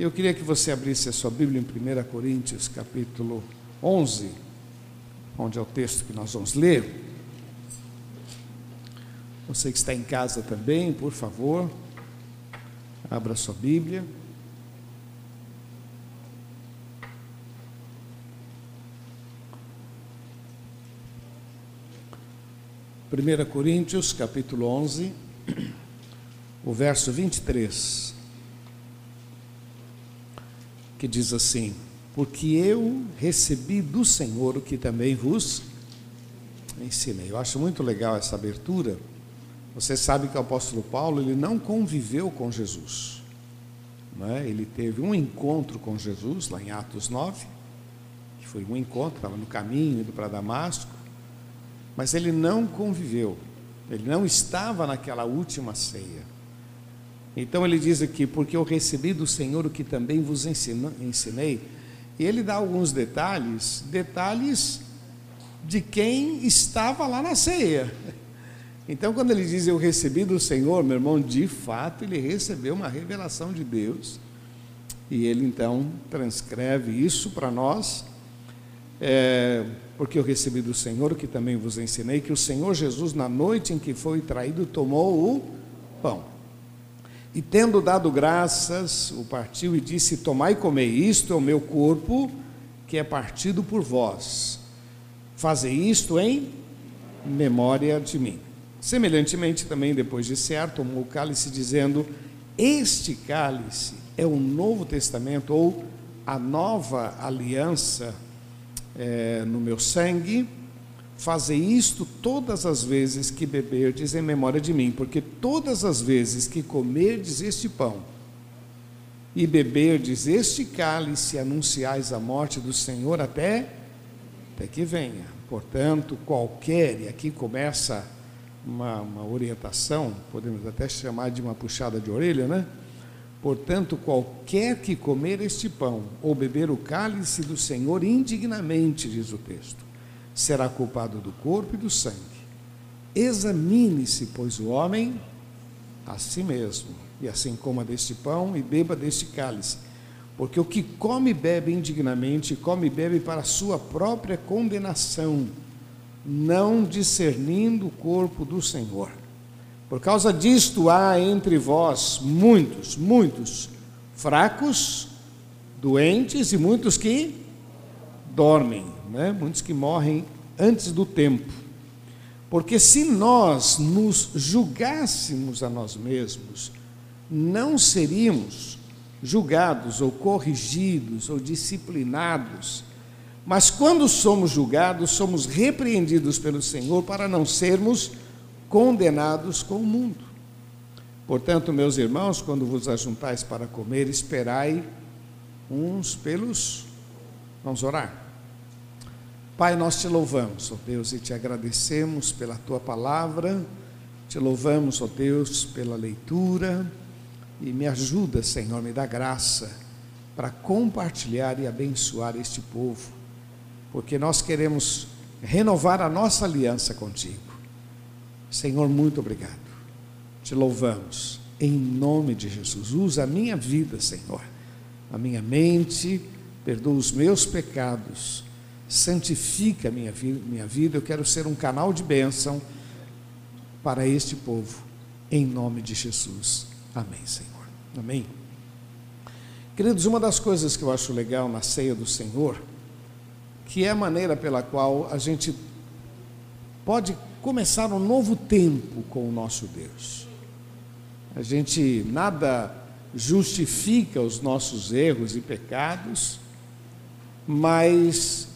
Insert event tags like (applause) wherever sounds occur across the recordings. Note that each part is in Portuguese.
Eu queria que você abrisse a sua Bíblia em 1 Coríntios, capítulo 11, onde é o texto que nós vamos ler. Você que está em casa também, por favor, abra sua Bíblia. Primeira Coríntios, capítulo 11, o verso 23, que diz assim: Porque eu recebi do Senhor o que também vos ensinei. Eu acho muito legal essa abertura, você sabe que o apóstolo Paulo ele não conviveu com Jesus. Né? Ele teve um encontro com Jesus, lá em Atos 9, que foi um encontro, estava no caminho, indo para Damasco, mas ele não conviveu, ele não estava naquela última ceia. Então ele diz aqui, porque eu recebi do Senhor o que também vos ensinei, e ele dá alguns detalhes, detalhes de quem estava lá na ceia. (laughs) Então, quando ele diz eu recebi do Senhor, meu irmão, de fato ele recebeu uma revelação de Deus. E ele então transcreve isso para nós, é, porque eu recebi do Senhor, que também vos ensinei, que o Senhor Jesus, na noite em que foi traído, tomou o pão. E tendo dado graças, o partiu e disse: Tomai e comei, isto é o meu corpo, que é partido por vós. Fazei isto em memória de mim. Semelhantemente, também, depois de cear, tomou o cálice, dizendo: Este cálice é o Novo Testamento, ou a nova aliança é, no meu sangue. Fazei isto todas as vezes que beberdes em memória de mim, porque todas as vezes que comerdes este pão e beberdes este cálice, anunciais a morte do Senhor até, até que venha. Portanto, qualquer, e aqui começa uma, uma orientação, podemos até chamar de uma puxada de orelha, né? Portanto, qualquer que comer este pão ou beber o cálice do Senhor indignamente, diz o texto, será culpado do corpo e do sangue. Examine-se, pois, o homem a si mesmo, e assim coma deste pão e beba deste cálice. Porque o que come e bebe indignamente, come e bebe para sua própria condenação não discernindo o corpo do Senhor. Por causa disto há entre vós muitos, muitos fracos, doentes e muitos que dormem, né? muitos que morrem antes do tempo. Porque se nós nos julgássemos a nós mesmos, não seríamos julgados ou corrigidos ou disciplinados mas quando somos julgados, somos repreendidos pelo Senhor para não sermos condenados com o mundo. Portanto, meus irmãos, quando vos ajuntais para comer, esperai uns pelos. Vamos orar. Pai, nós te louvamos, ó Deus, e te agradecemos pela tua palavra, te louvamos, ó Deus, pela leitura, e me ajuda, Senhor, me dá graça para compartilhar e abençoar este povo porque nós queremos renovar a nossa aliança contigo. Senhor, muito obrigado. Te louvamos. Em nome de Jesus, usa a minha vida, Senhor, a minha mente, perdoa os meus pecados, santifica minha vida, minha vida. Eu quero ser um canal de bênção para este povo, em nome de Jesus. Amém, Senhor. Amém. Queridos, uma das coisas que eu acho legal na ceia do Senhor que é a maneira pela qual a gente pode começar um novo tempo com o nosso Deus. A gente nada justifica os nossos erros e pecados, mas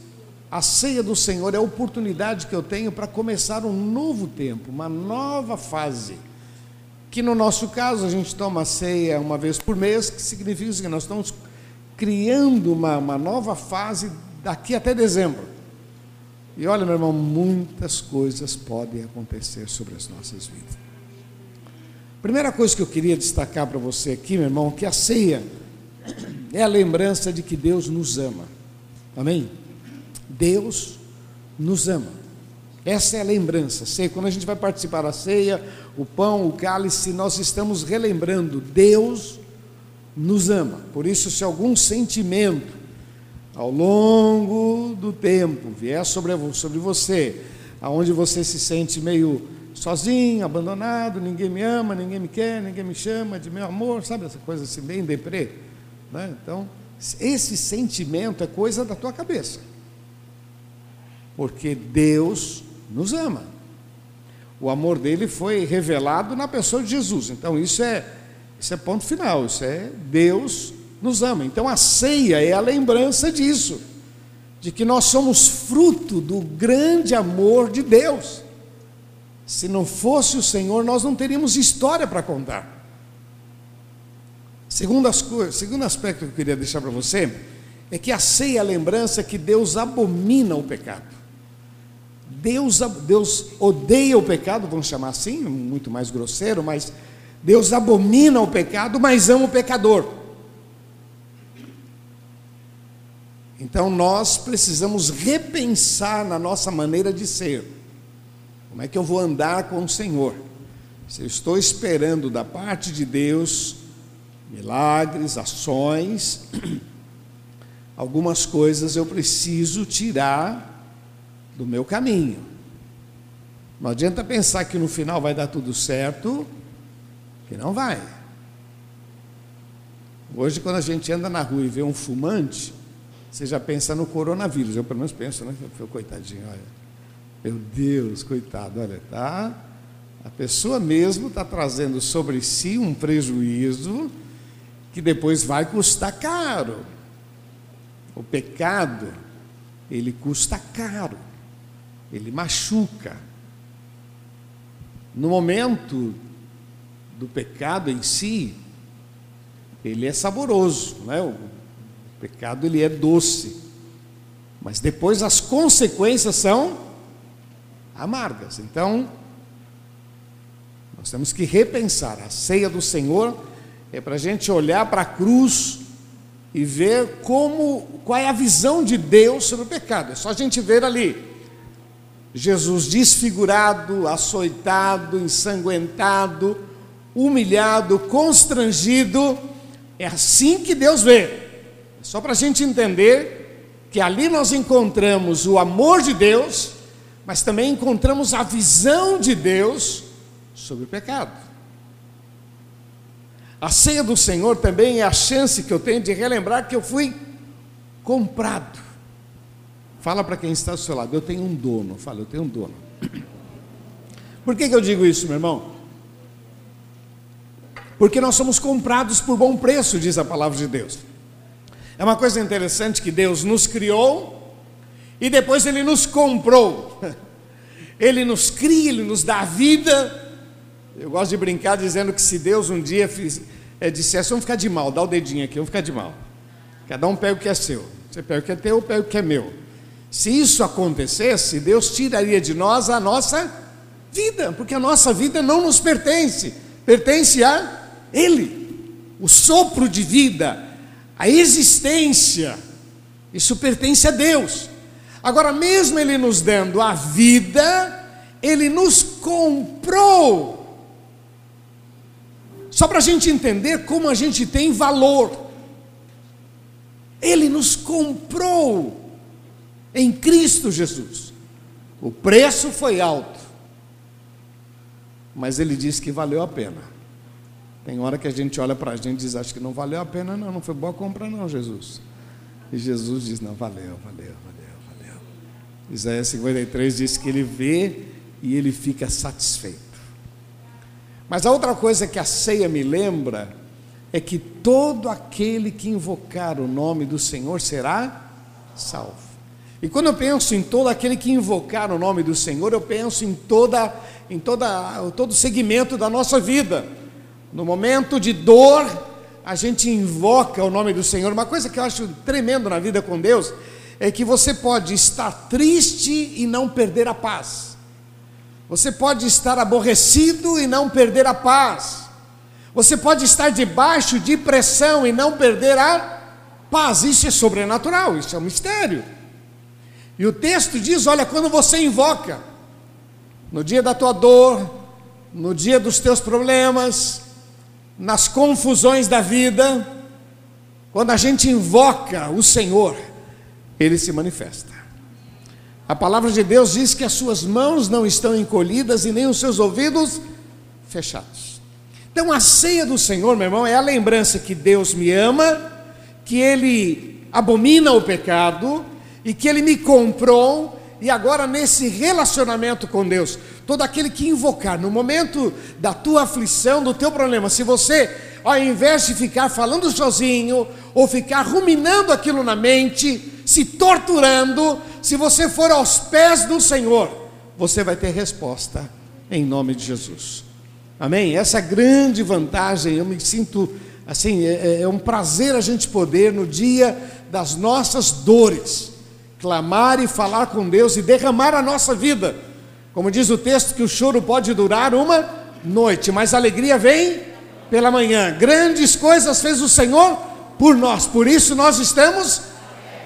a ceia do Senhor é a oportunidade que eu tenho para começar um novo tempo, uma nova fase. Que no nosso caso a gente toma ceia uma vez por mês, que significa que nós estamos criando uma, uma nova fase daqui até dezembro. E olha, meu irmão, muitas coisas podem acontecer sobre as nossas vidas. Primeira coisa que eu queria destacar para você aqui, meu irmão, que a ceia é a lembrança de que Deus nos ama. Amém? Deus nos ama. Essa é a lembrança. Sei, quando a gente vai participar da ceia, o pão, o cálice, nós estamos relembrando: Deus nos ama. Por isso, se algum sentimento ao longo do tempo vier sobre, sobre você, aonde você se sente meio sozinho, abandonado, ninguém me ama, ninguém me quer, ninguém me chama de meu amor, sabe essa coisa assim, bem deprê? Né? Então, esse sentimento é coisa da tua cabeça, porque Deus nos ama. O amor dele foi revelado na pessoa de Jesus. Então, isso é, isso é ponto final, isso é Deus nos ama. Então, a ceia é a lembrança disso, de que nós somos fruto do grande amor de Deus. Se não fosse o Senhor, nós não teríamos história para contar. Segundo, as, segundo aspecto que eu queria deixar para você, é que a ceia é a lembrança que Deus abomina o pecado. Deus, Deus odeia o pecado, vamos chamar assim, muito mais grosseiro, mas Deus abomina o pecado, mas ama o pecador. Então nós precisamos repensar na nossa maneira de ser. Como é que eu vou andar com o Senhor? Se eu estou esperando da parte de Deus milagres, ações, (clears throat) algumas coisas eu preciso tirar do meu caminho. Não adianta pensar que no final vai dar tudo certo, que não vai. Hoje, quando a gente anda na rua e vê um fumante, você já pensa no coronavírus. Eu pelo menos penso, né? Coitadinho, olha. Meu Deus, coitado, olha, tá? A pessoa mesmo está trazendo sobre si um prejuízo que depois vai custar caro. O pecado, ele custa caro, ele machuca. No momento do pecado em si, ele é saboroso, né? o pecado ele é doce, mas depois as consequências são amargas. Então, nós temos que repensar. A ceia do Senhor é para a gente olhar para a cruz e ver como, qual é a visão de Deus sobre o pecado. É só a gente ver ali. Jesus desfigurado, açoitado, ensanguentado, humilhado, constrangido. É assim que Deus vê. É só para a gente entender que ali nós encontramos o amor de Deus mas também encontramos a visão de Deus sobre o pecado. A ceia do Senhor também é a chance que eu tenho de relembrar que eu fui comprado. Fala para quem está ao seu lado, eu tenho um dono. Fala, eu tenho um dono. (clears throat) Por que, que eu digo isso, meu irmão? Porque nós somos comprados por bom preço, diz a palavra de Deus. É uma coisa interessante que Deus nos criou e depois ele nos comprou. (laughs) Ele nos cria, ele nos dá vida. Eu gosto de brincar dizendo que se Deus um dia fiz, é, dissesse, vamos ficar de mal, dá o dedinho aqui, vamos ficar de mal. Cada um pega o que é seu. Você pega o que é teu, eu pego o que é meu. Se isso acontecesse, Deus tiraria de nós a nossa vida, porque a nossa vida não nos pertence, pertence a Ele. O sopro de vida, a existência, isso pertence a Deus. Agora, mesmo Ele nos dando a vida, Ele nos comprou. Só para a gente entender como a gente tem valor. Ele nos comprou em Cristo Jesus. O preço foi alto, mas Ele disse que valeu a pena. Tem hora que a gente olha para a gente e diz: Acho que não valeu a pena, não, não foi boa compra, não, Jesus. E Jesus diz: Não, valeu, valeu, valeu. Isaías 53 diz que ele vê e ele fica satisfeito. Mas a outra coisa que a ceia me lembra é que todo aquele que invocar o nome do Senhor será salvo. E quando eu penso em todo aquele que invocar o nome do Senhor, eu penso em toda em toda todo segmento da nossa vida. No momento de dor, a gente invoca o nome do Senhor. Uma coisa que eu acho tremendo na vida com Deus é que você pode estar triste e não perder a paz. Você pode estar aborrecido e não perder a paz. Você pode estar debaixo de pressão e não perder a paz. Isso é sobrenatural, isso é um mistério. E o texto diz: olha, quando você invoca, no dia da tua dor, no dia dos teus problemas, nas confusões da vida, quando a gente invoca o Senhor, ele se manifesta. A palavra de Deus diz que as suas mãos não estão encolhidas e nem os seus ouvidos fechados. Então a ceia do Senhor, meu irmão, é a lembrança que Deus me ama, que Ele abomina o pecado e que Ele me comprou. E agora, nesse relacionamento com Deus, todo aquele que invocar no momento da tua aflição, do teu problema, se você, ao invés de ficar falando sozinho, ou ficar ruminando aquilo na mente, se torturando, se você for aos pés do Senhor, você vai ter resposta em nome de Jesus. Amém? Essa é grande vantagem, eu me sinto assim, é, é, é um prazer a gente poder, no dia das nossas dores, clamar e falar com Deus e derramar a nossa vida. Como diz o texto, que o choro pode durar uma noite, mas a alegria vem pela manhã. Grandes coisas fez o Senhor por nós, por isso nós estamos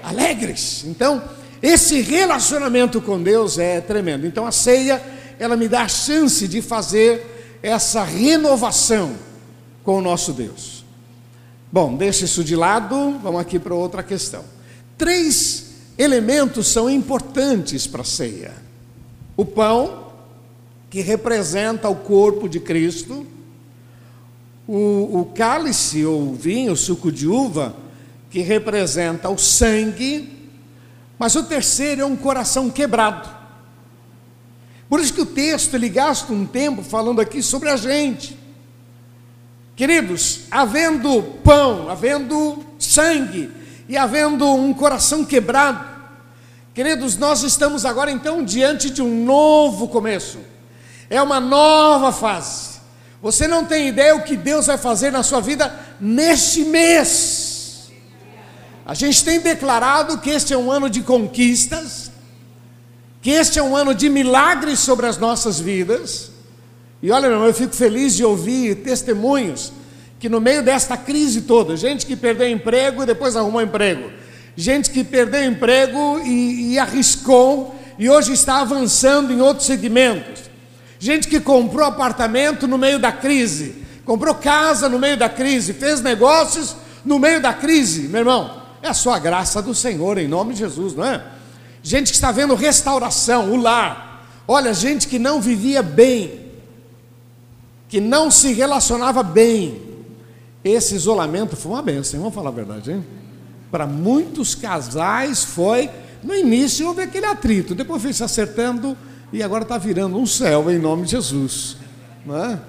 alegres. Então, esse relacionamento com Deus é tremendo. Então, a ceia, ela me dá a chance de fazer essa renovação com o nosso Deus. Bom, deixa isso de lado, vamos aqui para outra questão. Três elementos são importantes para a ceia: o pão, que representa o corpo de Cristo, o, o cálice ou vinho, o suco de uva, que representa o sangue, mas o terceiro é um coração quebrado. Por isso que o texto ele gasta um tempo falando aqui sobre a gente. Queridos, havendo pão, havendo sangue e havendo um coração quebrado, queridos, nós estamos agora então diante de um novo começo, é uma nova fase. Você não tem ideia o que Deus vai fazer na sua vida neste mês. A gente tem declarado que este é um ano de conquistas, que este é um ano de milagres sobre as nossas vidas. E olha, meu irmão, eu fico feliz de ouvir testemunhos que no meio desta crise toda, gente que perdeu emprego e depois arrumou emprego, gente que perdeu emprego e, e arriscou e hoje está avançando em outros segmentos, gente que comprou apartamento no meio da crise, comprou casa no meio da crise, fez negócios no meio da crise, meu irmão, é a sua graça do Senhor, em nome de Jesus, não é? Gente que está vendo restauração, o lar, olha, gente que não vivia bem, que não se relacionava bem. Esse isolamento foi uma benção, vamos falar a verdade, hein? Para muitos casais foi. No início houve aquele atrito, depois foi se acertando e agora está virando um céu em nome de Jesus. Não é?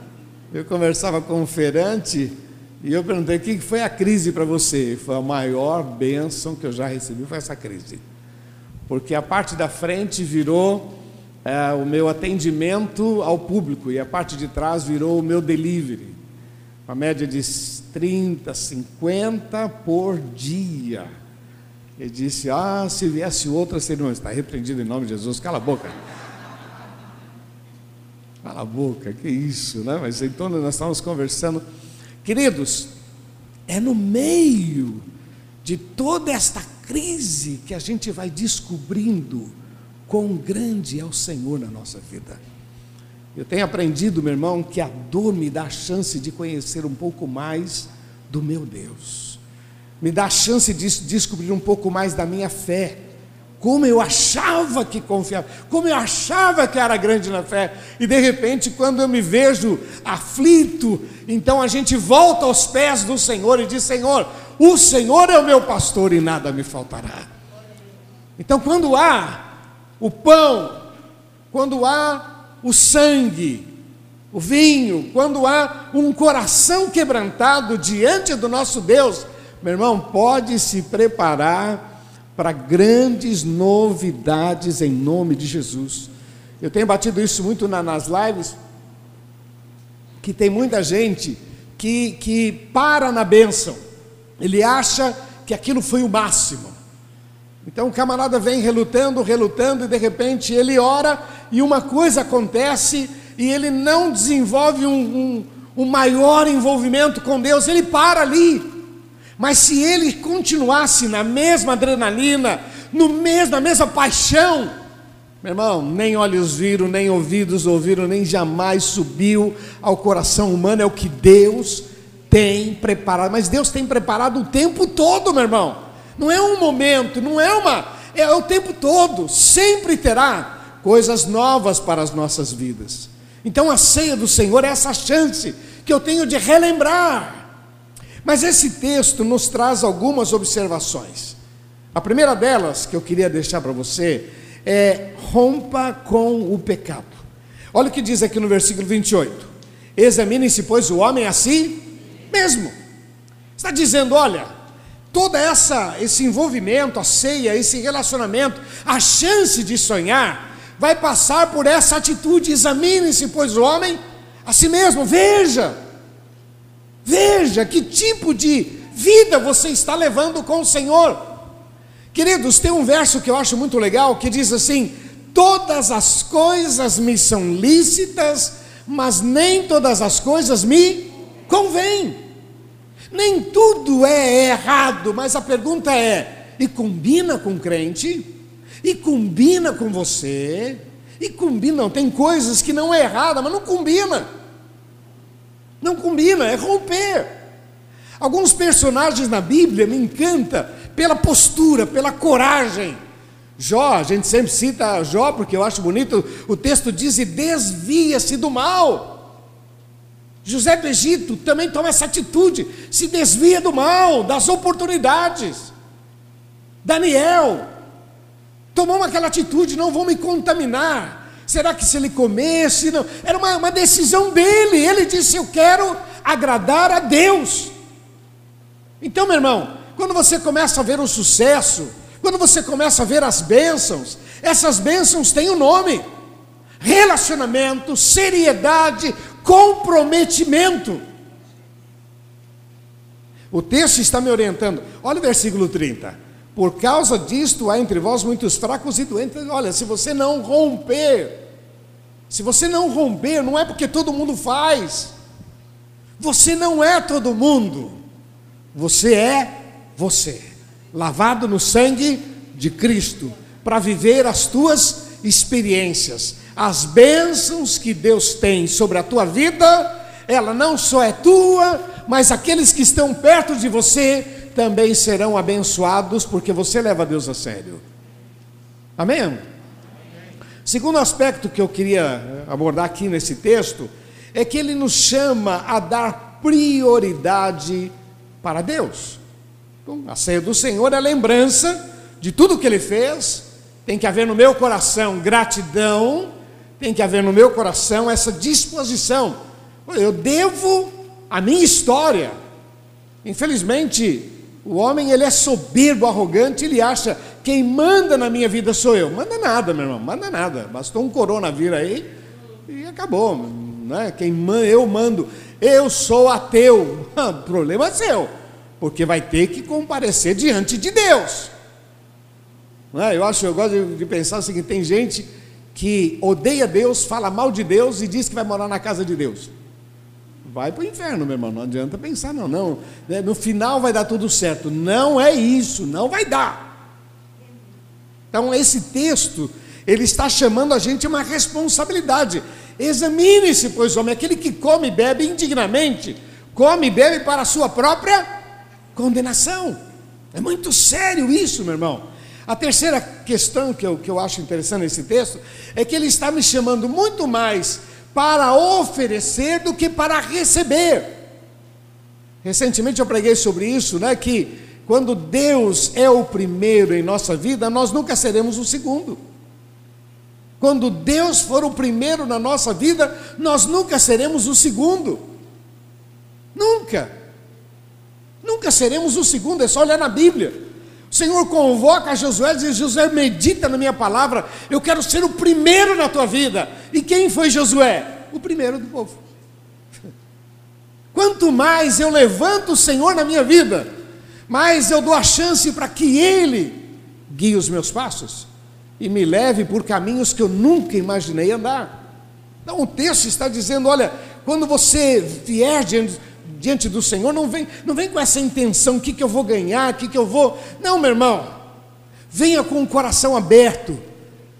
Eu conversava com um feirante e eu perguntei: o que foi a crise para você? Foi a maior bênção que eu já recebi, foi essa crise. Porque a parte da frente virou é, o meu atendimento ao público e a parte de trás virou o meu delivery. Uma média de 30, 50 por dia. Ele disse: Ah, se viesse outra, seria não. Está repreendido em nome de Jesus. Cala a boca. Cala a boca, que isso, né? Mas então nós estávamos conversando. Queridos, é no meio de toda esta crise que a gente vai descobrindo quão grande é o Senhor na nossa vida. Eu tenho aprendido, meu irmão, que a dor me dá a chance de conhecer um pouco mais do meu Deus, me dá a chance de descobrir um pouco mais da minha fé. Como eu achava que confiava, como eu achava que era grande na fé, e de repente, quando eu me vejo aflito, então a gente volta aos pés do Senhor e diz: Senhor, o Senhor é o meu pastor e nada me faltará. Então, quando há o pão, quando há o sangue, o vinho, quando há um coração quebrantado diante do nosso Deus, meu irmão, pode se preparar para grandes novidades em nome de Jesus. Eu tenho batido isso muito na, nas lives, que tem muita gente que, que para na bênção, ele acha que aquilo foi o máximo. Então o camarada vem relutando, relutando, e de repente ele ora e uma coisa acontece e ele não desenvolve um, um, um maior envolvimento com Deus, ele para ali. Mas se ele continuasse na mesma adrenalina, no mesmo, na mesma paixão, meu irmão, nem olhos viram, nem ouvidos ouviram, nem jamais subiu ao coração humano, é o que Deus tem preparado, mas Deus tem preparado o tempo todo, meu irmão. Não é um momento, não é uma, é o tempo todo, sempre terá coisas novas para as nossas vidas. Então a ceia do Senhor é essa chance que eu tenho de relembrar. Mas esse texto nos traz algumas observações. A primeira delas que eu queria deixar para você é rompa com o pecado. Olha o que diz aqui no versículo 28. Examine-se, pois, o homem a si mesmo. Está dizendo, olha, toda essa esse envolvimento, a ceia, esse relacionamento, a chance de sonhar vai passar por essa atitude. Examine-se, pois, o homem a si mesmo. Veja. Veja que tipo de vida você está levando com o Senhor. Queridos, tem um verso que eu acho muito legal que diz assim: Todas as coisas me são lícitas, mas nem todas as coisas me convêm. Nem tudo é errado, mas a pergunta é: e combina com o crente? E combina com você? E combina, não, tem coisas que não é errada, mas não combina. Não combina, é romper. Alguns personagens na Bíblia me encanta pela postura, pela coragem. Jó, a gente sempre cita Jó porque eu acho bonito, o texto diz: e desvia-se do mal. José do Egito também toma essa atitude, se desvia do mal, das oportunidades. Daniel tomou aquela atitude: não vou me contaminar. Será que se ele comesse? Não? Era uma, uma decisão dele. Ele disse: Eu quero agradar a Deus. Então, meu irmão, quando você começa a ver o sucesso, quando você começa a ver as bênçãos, essas bênçãos têm um nome: relacionamento, seriedade, comprometimento. O texto está me orientando. Olha o versículo 30. Por causa disto há entre vós muitos fracos e doentes. Olha, se você não romper, se você não romper, não é porque todo mundo faz. Você não é todo mundo. Você é você, lavado no sangue de Cristo, para viver as tuas experiências. As bênçãos que Deus tem sobre a tua vida, ela não só é tua, mas aqueles que estão perto de você também serão abençoados, porque você leva Deus a sério. Amém? Segundo aspecto que eu queria abordar aqui nesse texto, é que ele nos chama a dar prioridade para Deus. Então, a ceia do Senhor é lembrança de tudo que ele fez, tem que haver no meu coração gratidão tem que haver no meu coração essa disposição. Eu devo a minha história. Infelizmente, o homem ele é soberbo, arrogante, ele acha quem manda na minha vida sou eu. Manda nada, meu irmão, manda nada. Bastou um coronavírus aí e acabou. Né? Quem man, eu mando, eu sou ateu. (laughs) Problema é seu, porque vai ter que comparecer diante de Deus. Não é? Eu acho, eu gosto de, pensar o seguinte: tem gente que odeia Deus, fala mal de Deus e diz que vai morar na casa de Deus. Vai para o inferno, meu irmão. Não adianta pensar, não. não. Né, no final vai dar tudo certo. Não é isso, não vai dar. Então, esse texto, ele está chamando a gente uma responsabilidade. Examine-se, pois, homem, aquele que come e bebe indignamente, come e bebe para a sua própria condenação. É muito sério isso, meu irmão. A terceira questão que eu, que eu acho interessante nesse texto é que ele está me chamando muito mais para oferecer do que para receber. Recentemente eu preguei sobre isso, né? Que quando Deus é o primeiro em nossa vida, nós nunca seremos o segundo. Quando Deus for o primeiro na nossa vida, nós nunca seremos o segundo. Nunca. Nunca seremos o segundo, é só olhar na Bíblia. O Senhor convoca Josué e diz: Josué, medita na minha palavra, eu quero ser o primeiro na tua vida. E quem foi Josué? O primeiro do povo. Quanto mais eu levanto o Senhor na minha vida, mais eu dou a chance para que Ele guie os meus passos e me leve por caminhos que eu nunca imaginei andar. Então o texto está dizendo: olha, quando você vier diante diante do Senhor, não vem, não vem com essa intenção, o que, que eu vou ganhar, o que, que eu vou. Não, meu irmão, venha com o coração aberto.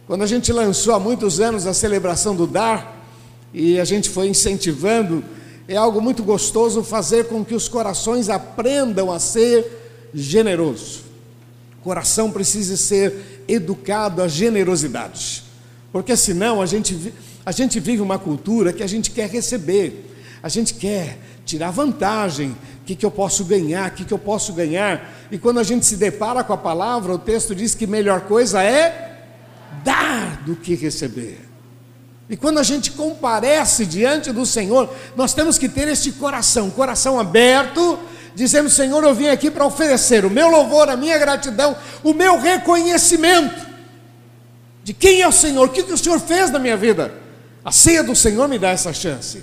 Quando a gente lançou há muitos anos a celebração do dar, e a gente foi incentivando é algo muito gostoso fazer com que os corações aprendam a ser generoso. O coração precisa ser educado à generosidade, porque senão a gente, a gente vive uma cultura que a gente quer receber, a gente quer tirar vantagem, o que, que eu posso ganhar, o que, que eu posso ganhar, e quando a gente se depara com a palavra, o texto diz que melhor coisa é dar do que receber. E quando a gente comparece diante do Senhor, nós temos que ter este coração, coração aberto, dizendo: Senhor, eu vim aqui para oferecer o meu louvor, a minha gratidão, o meu reconhecimento de quem é o Senhor, o que, que o Senhor fez na minha vida. A ceia do Senhor me dá essa chance.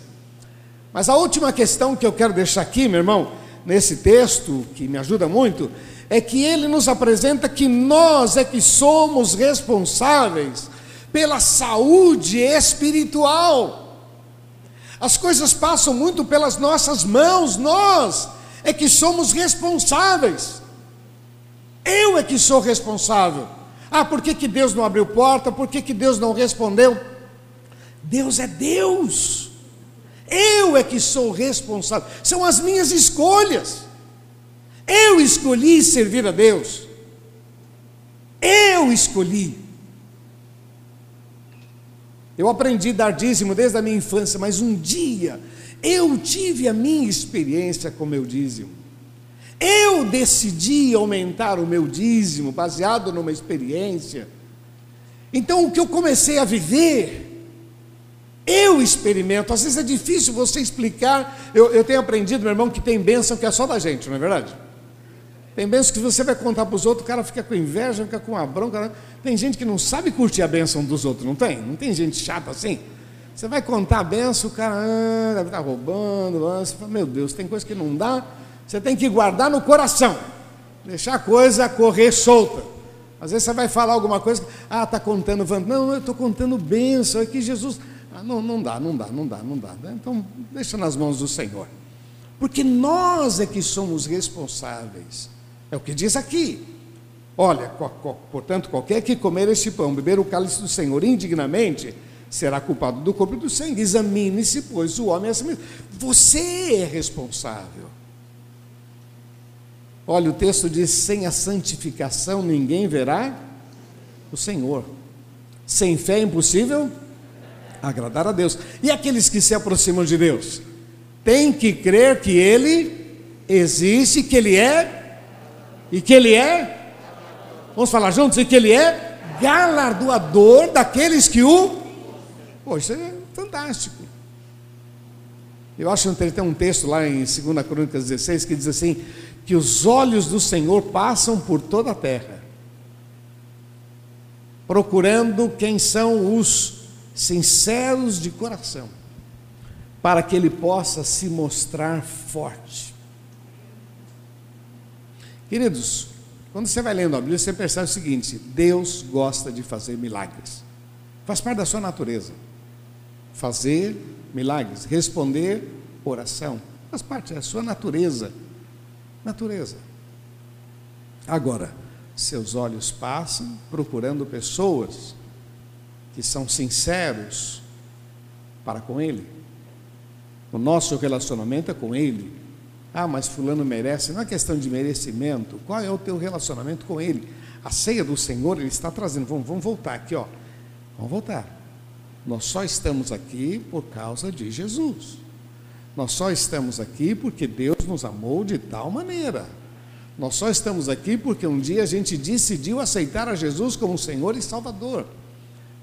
Mas a última questão que eu quero deixar aqui, meu irmão, nesse texto, que me ajuda muito, é que ele nos apresenta que nós é que somos responsáveis pela saúde espiritual. As coisas passam muito pelas nossas mãos, nós é que somos responsáveis. Eu é que sou responsável. Ah, por que, que Deus não abriu porta? Por que, que Deus não respondeu? Deus é Deus. Eu é que sou responsável. São as minhas escolhas. Eu escolhi servir a Deus. Eu escolhi. Eu aprendi a dar dízimo desde a minha infância, mas um dia eu tive a minha experiência com meu dízimo. Eu decidi aumentar o meu dízimo baseado numa experiência. Então o que eu comecei a viver, eu experimento. Às vezes é difícil você explicar. Eu, eu tenho aprendido, meu irmão, que tem bênção que é só da gente, não é verdade? Tem bênção que você vai contar para os outros, o cara fica com inveja, fica com a bronca. Tem gente que não sabe curtir a bênção dos outros, não tem? Não tem gente chata assim? Você vai contar a bênção, o cara deve estar roubando. Você fala, meu Deus, tem coisa que não dá. Você tem que guardar no coração, deixar a coisa correr solta. Às vezes você vai falar alguma coisa, ah, está contando, não, eu estou contando bênção, é que Jesus. Ah, não, não dá, não dá, não dá, não dá. Então, deixa nas mãos do Senhor. Porque nós é que somos responsáveis é o que diz aqui. Olha, portanto, qualquer que comer este pão, beber o cálice do Senhor indignamente, será culpado do corpo e do sangue. Examine-se, pois, o homem é assim mesmo. Você é responsável. Olha, o texto diz: sem a santificação ninguém verá o Senhor. Sem fé é impossível agradar a Deus. E aqueles que se aproximam de Deus? Tem que crer que Ele existe, que Ele é e que Ele é, vamos falar juntos, e que Ele é galardoador daqueles que o. Pô, isso é fantástico. Eu acho que tem um texto lá em 2 Crônicas 16 que diz assim: que os olhos do Senhor passam por toda a terra, procurando quem são os sinceros de coração, para que Ele possa se mostrar forte. Queridos, quando você vai lendo a Bíblia, você percebe o seguinte: Deus gosta de fazer milagres. Faz parte da sua natureza. Fazer milagres, responder oração, faz parte da sua natureza. Natureza. Agora, seus olhos passam procurando pessoas que são sinceros para com Ele. O nosso relacionamento é com Ele, ah, mas fulano merece. Não é questão de merecimento. Qual é o teu relacionamento com ele? A ceia do Senhor, ele está trazendo. Vamos, vamos voltar aqui, ó. Vamos voltar. Nós só estamos aqui por causa de Jesus. Nós só estamos aqui porque Deus nos amou de tal maneira. Nós só estamos aqui porque um dia a gente decidiu aceitar a Jesus como Senhor e Salvador.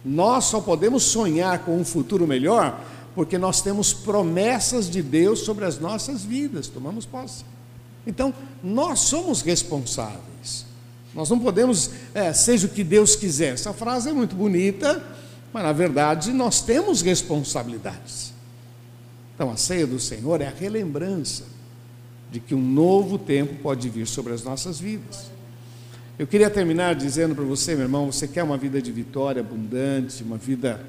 Nós só podemos sonhar com um futuro melhor porque nós temos promessas de Deus sobre as nossas vidas, tomamos posse. Então, nós somos responsáveis. Nós não podemos, é, seja o que Deus quiser. Essa frase é muito bonita, mas na verdade nós temos responsabilidades. Então, a ceia do Senhor é a relembrança de que um novo tempo pode vir sobre as nossas vidas. Eu queria terminar dizendo para você, meu irmão, você quer uma vida de vitória abundante, uma vida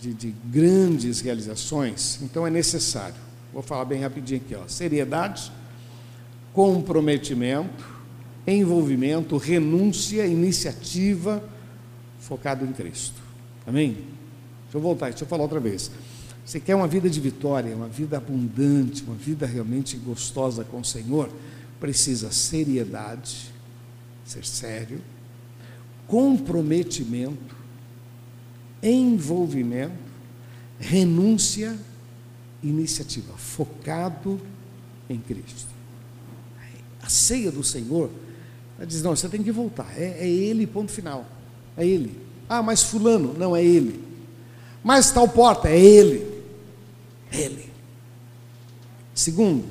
de, de grandes realizações, então é necessário, vou falar bem rapidinho aqui, ó, seriedade, comprometimento, envolvimento, renúncia, iniciativa, focado em Cristo. Amém? Deixa eu voltar, deixa eu falar outra vez. você quer uma vida de vitória, uma vida abundante, uma vida realmente gostosa com o Senhor, precisa seriedade, ser sério, comprometimento, envolvimento, renúncia, iniciativa, focado em Cristo. A ceia do Senhor, ela diz: não, você tem que voltar, é, é Ele, ponto final, é Ele. Ah, mas Fulano, não é Ele. Mas tal porta, é Ele, é Ele. Segundo,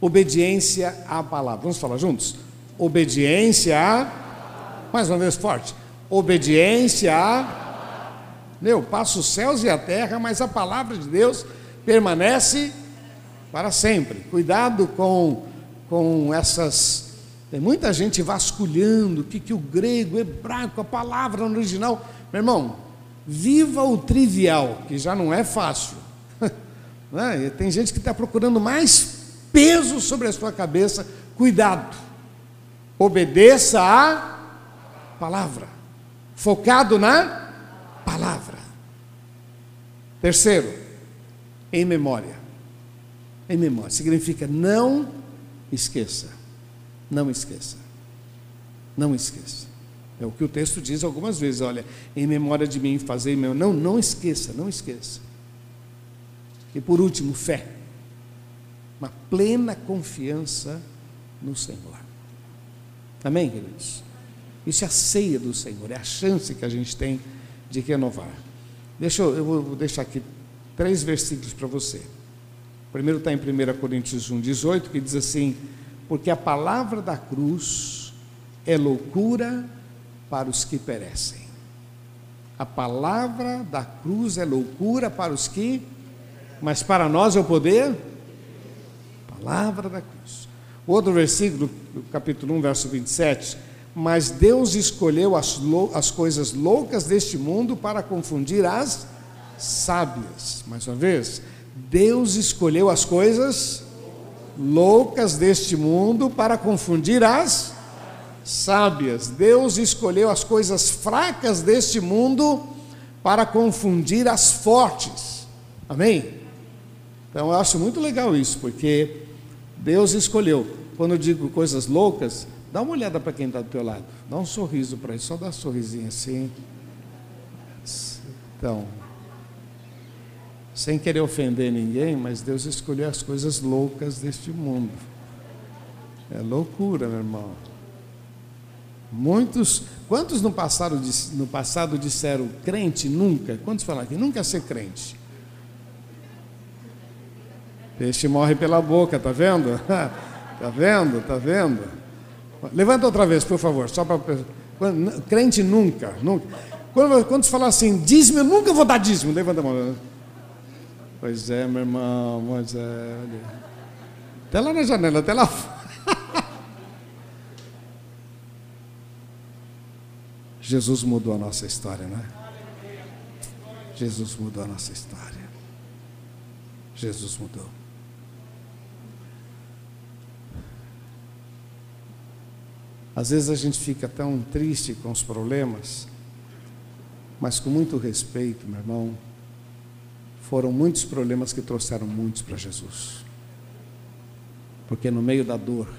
obediência à palavra. Vamos falar juntos? Obediência a. Mais uma vez forte. Obediência a. Meu, passa os céus e a terra, mas a palavra de Deus permanece para sempre. Cuidado com, com essas. Tem muita gente vasculhando o que, que o grego, o hebraico, a palavra no original. Meu irmão, viva o trivial, que já não é fácil. (laughs) Né? Tem gente que está procurando mais peso sobre a sua cabeça. Cuidado. Obedeça a palavra. Focado na palavra. Terceiro, em memória. Em memória. Significa não esqueça. Não esqueça. Não esqueça. É o que o texto diz algumas vezes, olha, em memória de mim fazer meu. Não, não esqueça, não esqueça. E por último, fé. Uma plena confiança no Senhor. Amém, queridos? Isso é a ceia do Senhor, é a chance que a gente tem de renovar. Deixa eu, eu vou deixar aqui três versículos para você. O primeiro está em 1 Coríntios 1, 18, que diz assim: Porque a palavra da cruz é loucura para os que perecem. A palavra da cruz é loucura para os que, mas para nós é o poder. Palavra da cruz. Outro versículo, capítulo 1, verso 27. Mas Deus escolheu as, as coisas loucas deste mundo para confundir as sábias. Mais uma vez, Deus escolheu as coisas loucas deste mundo para confundir as sábias. Deus escolheu as coisas fracas deste mundo para confundir as fortes. Amém? Então eu acho muito legal isso, porque Deus escolheu. Quando eu digo coisas loucas, dá uma olhada para quem está do teu lado. Dá um sorriso para ele, só dá um sorrisinho assim. Então, sem querer ofender ninguém, mas Deus escolheu as coisas loucas deste mundo. É loucura, meu irmão. Muitos, quantos no passado, no passado disseram crente nunca? Quantos falaram que nunca ser crente? Peixe morre pela boca, tá vendo? (laughs) tá vendo? Tá vendo? Levanta outra vez, por favor, só para crente nunca, nunca. Quando, quando você falar assim, dízimo, eu nunca vou dar dízimo, levanta a mão. Pois é, meu irmão, mas é. Até lá na janela, até lá (laughs) Jesus mudou a nossa história, não é? Jesus mudou a nossa história. Jesus mudou. Às vezes a gente fica tão triste com os problemas, mas com muito respeito, meu irmão, foram muitos problemas que trouxeram muitos para Jesus. Porque no meio da dor,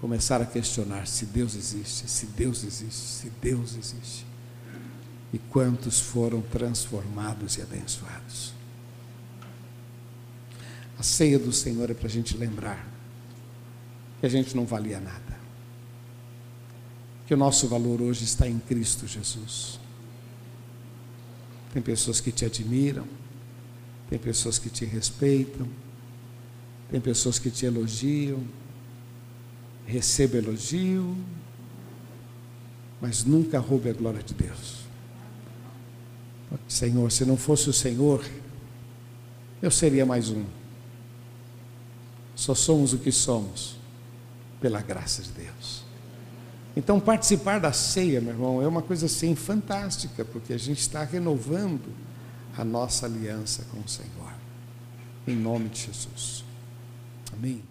começaram a questionar se Deus existe, se Deus existe, se Deus existe. E quantos foram transformados e abençoados. A ceia do Senhor é para a gente lembrar que a gente não valia nada. Que o nosso valor hoje está em Cristo Jesus. Tem pessoas que te admiram, tem pessoas que te respeitam, tem pessoas que te elogiam. Receba elogio, mas nunca roube a glória de Deus. Senhor, se não fosse o Senhor, eu seria mais um. Só somos o que somos pela graça de Deus. Então, participar da ceia, meu irmão, é uma coisa assim fantástica, porque a gente está renovando a nossa aliança com o Senhor. Em nome de Jesus. Amém.